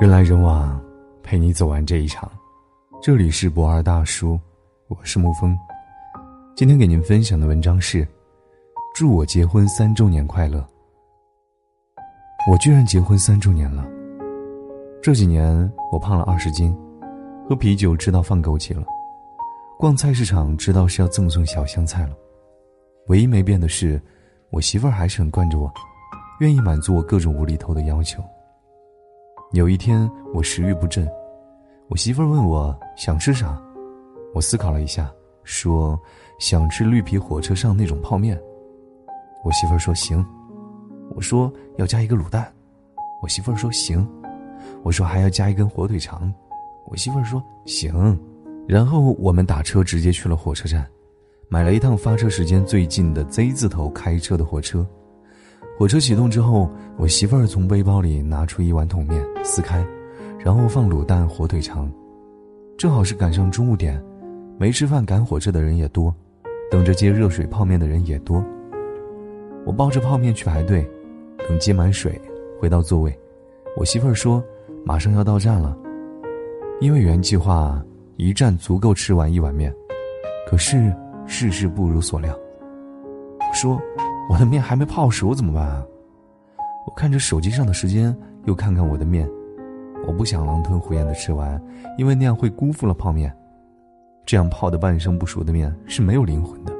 人来人往，陪你走完这一场。这里是博二大叔，我是沐风。今天给您分享的文章是：祝我结婚三周年快乐。我居然结婚三周年了。这几年我胖了二十斤，喝啤酒知道放枸杞了，逛菜市场知道是要赠送小香菜了。唯一没变的是，我媳妇儿还是很惯着我，愿意满足我各种无厘头的要求。有一天我食欲不振，我媳妇儿问我想吃啥，我思考了一下，说想吃绿皮火车上那种泡面。我媳妇儿说行，我说要加一个卤蛋，我媳妇儿说行，我说还要加一根火腿肠，我媳妇儿说行，然后我们打车直接去了火车站。买了一趟发车时间最近的 Z 字头开车的火车，火车启动之后，我媳妇儿从背包里拿出一碗桶面，撕开，然后放卤蛋、火腿肠，正好是赶上中午点，没吃饭赶火车的人也多，等着接热水泡面的人也多。我抱着泡面去排队，等接满水，回到座位，我媳妇儿说马上要到站了，因为原计划一站足够吃完一碗面，可是。事事不如所料。说：“我的面还没泡熟怎么办啊？”我看着手机上的时间，又看看我的面，我不想狼吞虎咽的吃完，因为那样会辜负了泡面。这样泡的半生不熟的面是没有灵魂的。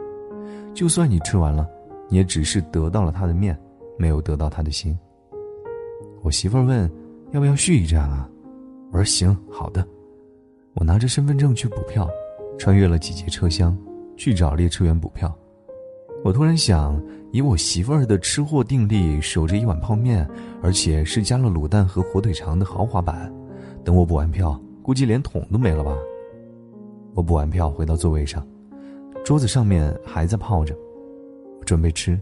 就算你吃完了，你也只是得到了他的面，没有得到他的心。我媳妇儿问：“要不要续一站啊？”我说：“行，好的。”我拿着身份证去补票，穿越了几节车厢。去找列车员补票，我突然想，以我媳妇儿的吃货定力，守着一碗泡面，而且是加了卤蛋和火腿肠的豪华版，等我补完票，估计连桶都没了吧。我补完票回到座位上，桌子上面还在泡着，我准备吃，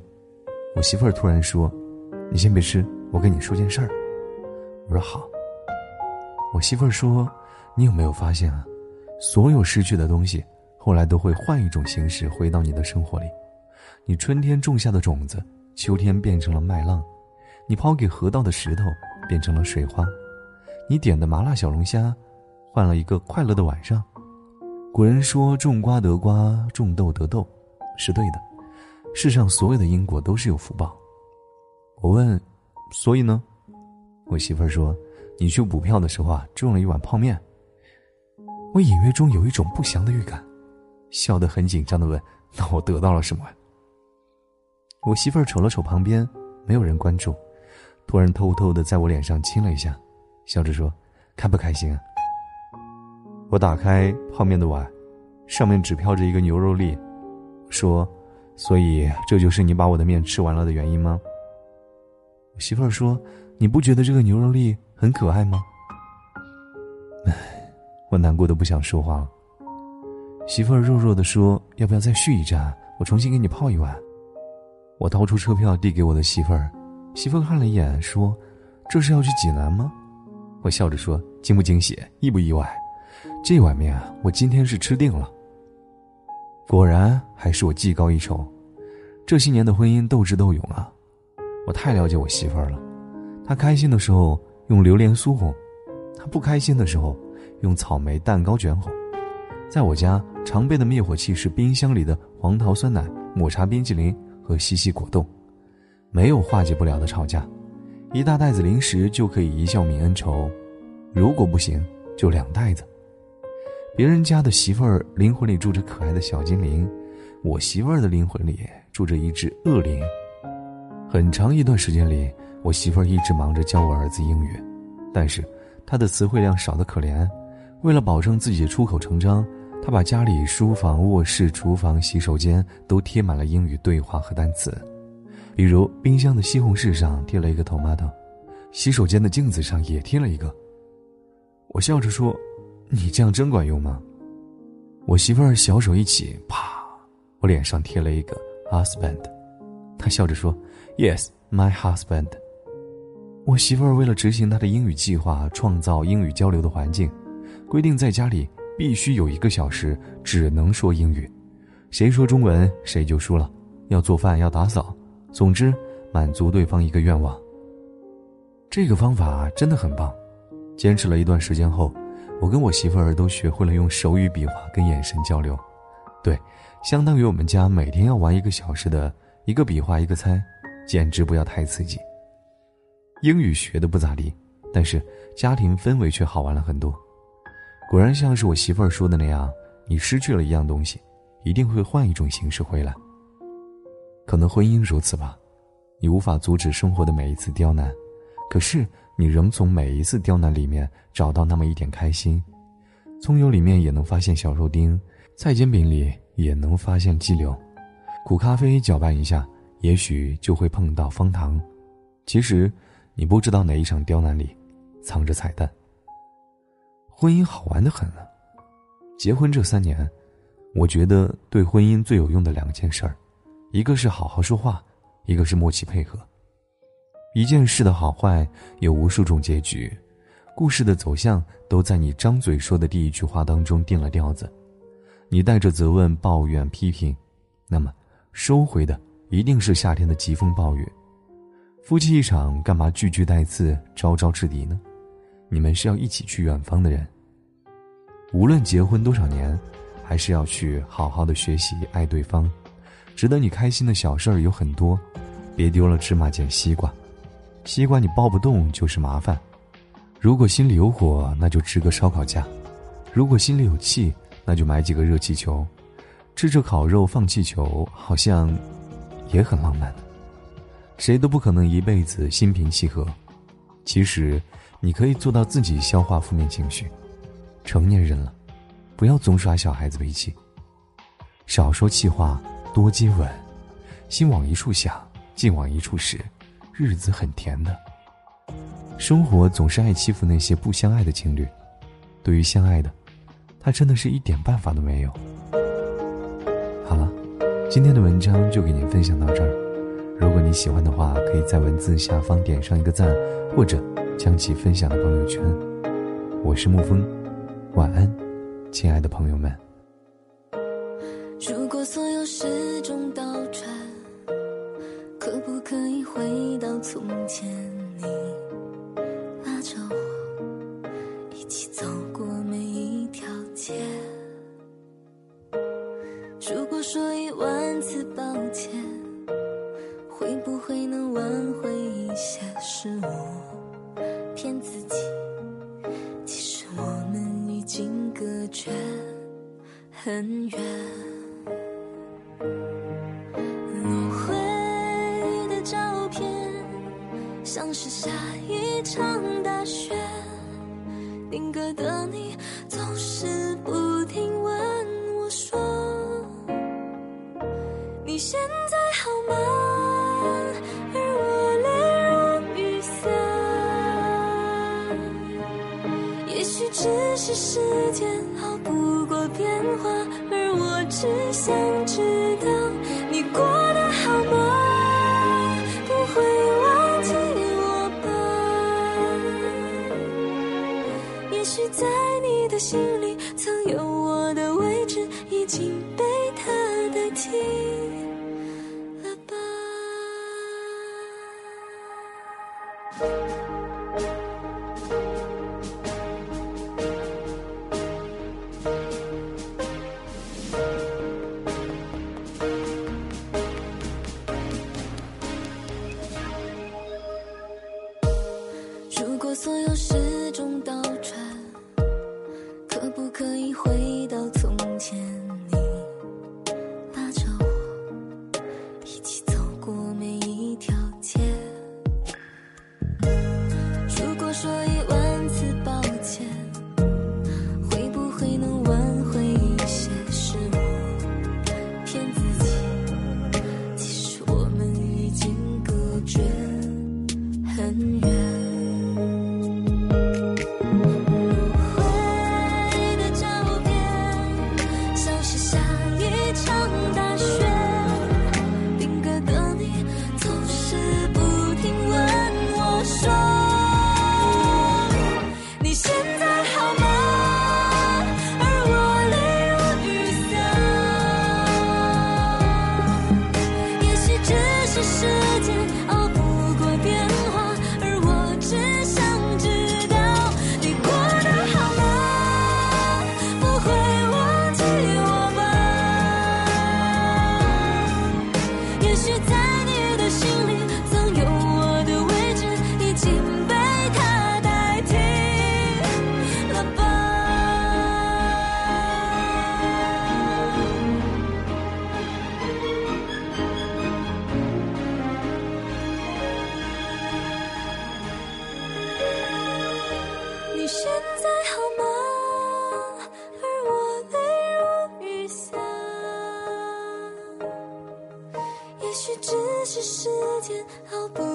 我媳妇儿突然说：“你先别吃，我跟你说件事儿。”我说好。我媳妇儿说：“你有没有发现啊，所有失去的东西。”后来都会换一种形式回到你的生活里，你春天种下的种子，秋天变成了麦浪；你抛给河道的石头，变成了水花；你点的麻辣小龙虾，换了一个快乐的晚上。古人说：“种瓜得瓜，种豆得豆”，是对的。世上所有的因果都是有福报。我问：“所以呢？”我媳妇儿说：“你去补票的时候啊，种了一碗泡面。”我隐约中有一种不祥的预感。笑得很紧张的问：“那我得到了什么？”我媳妇儿瞅了瞅旁边，没有人关注，突然偷偷的在我脸上亲了一下，笑着说：“开不开心啊？”我打开泡面的碗，上面只飘着一个牛肉粒，说：“所以这就是你把我的面吃完了的原因吗？”媳妇儿说：“你不觉得这个牛肉粒很可爱吗？”唉，我难过的不想说话了。媳妇儿弱弱的说：“要不要再续一盏？我重新给你泡一碗。”我掏出车票递给我的媳妇儿，媳妇儿看了一眼说：“这是要去济南吗？”我笑着说：“惊不惊喜，意不意外？这碗面啊，我今天是吃定了。”果然还是我技高一筹，这些年的婚姻斗智斗勇啊！我太了解我媳妇儿了，她开心的时候用榴莲酥哄，她不开心的时候用草莓蛋糕卷哄。在我家常备的灭火器是冰箱里的黄桃酸奶、抹茶冰淇淋和西西果冻，没有化解不了的吵架。一大袋子零食就可以一笑泯恩仇，如果不行就两袋子。别人家的媳妇儿灵魂里住着可爱的小精灵，我媳妇儿的灵魂里住着一只恶灵。很长一段时间里，我媳妇儿一直忙着教我儿子英语，但是她的词汇量少得可怜。为了保证自己出口成章。他把家里书房、卧室、厨房、洗手间都贴满了英语对话和单词，比如冰箱的西红柿上贴了一个 tomato，洗手间的镜子上也贴了一个。我笑着说：“你这样真管用吗？”我媳妇儿小手一起，啪，我脸上贴了一个 husband，她笑着说：“Yes, my husband。”我媳妇儿为了执行她的英语计划，创造英语交流的环境，规定在家里。必须有一个小时只能说英语，谁说中文谁就输了。要做饭，要打扫，总之满足对方一个愿望。这个方法真的很棒，坚持了一段时间后，我跟我媳妇儿都学会了用手语比划跟眼神交流。对，相当于我们家每天要玩一个小时的一个比划一个猜，简直不要太刺激。英语学的不咋地，但是家庭氛围却好玩了很多。果然像是我媳妇儿说的那样，你失去了一样东西，一定会换一种形式回来。可能婚姻如此吧，你无法阻止生活的每一次刁难，可是你仍从每一次刁难里面找到那么一点开心。葱油里面也能发现小肉丁，菜煎饼里也能发现鸡柳，苦咖啡搅拌一下，也许就会碰到方糖。其实。你不知道哪一场刁难里，藏着彩蛋。婚姻好玩的很啊！结婚这三年，我觉得对婚姻最有用的两件事儿，一个是好好说话，一个是默契配合。一件事的好坏有无数种结局，故事的走向都在你张嘴说的第一句话当中定了调子。你带着责问、抱怨、批评，那么收回的一定是夏天的疾风暴雨。夫妻一场，干嘛句句带刺、招招制敌呢？你们是要一起去远方的人。无论结婚多少年，还是要去好好的学习爱对方。值得你开心的小事儿有很多，别丢了芝麻捡西瓜。西瓜你抱不动就是麻烦。如果心里有火，那就支个烧烤架；如果心里有气，那就买几个热气球。吃着烤肉放气球，好像也很浪漫。谁都不可能一辈子心平气和，其实，你可以做到自己消化负面情绪。成年人了，不要总耍小孩子脾气，少说气话，多接吻，心往一处想，劲往一处使，日子很甜的。生活总是爱欺负那些不相爱的情侣，对于相爱的，他真的是一点办法都没有。好了，今天的文章就给您分享到这儿。如果你喜欢的话，可以在文字下方点上一个赞，或者将其分享到朋友圈。我是沐风，晚安，亲爱的朋友们。如果所有时钟倒转，可不可以回到从前？你拉着我一起走过每一条街。如果说一万次抱歉。会不会能挽回一些？失落很远。落灰的照片，像是下一场大雪。定格的你，总是不停问我说：“你现在好吗？”而我泪如雨下。也许只是时间也许只是时间熬不。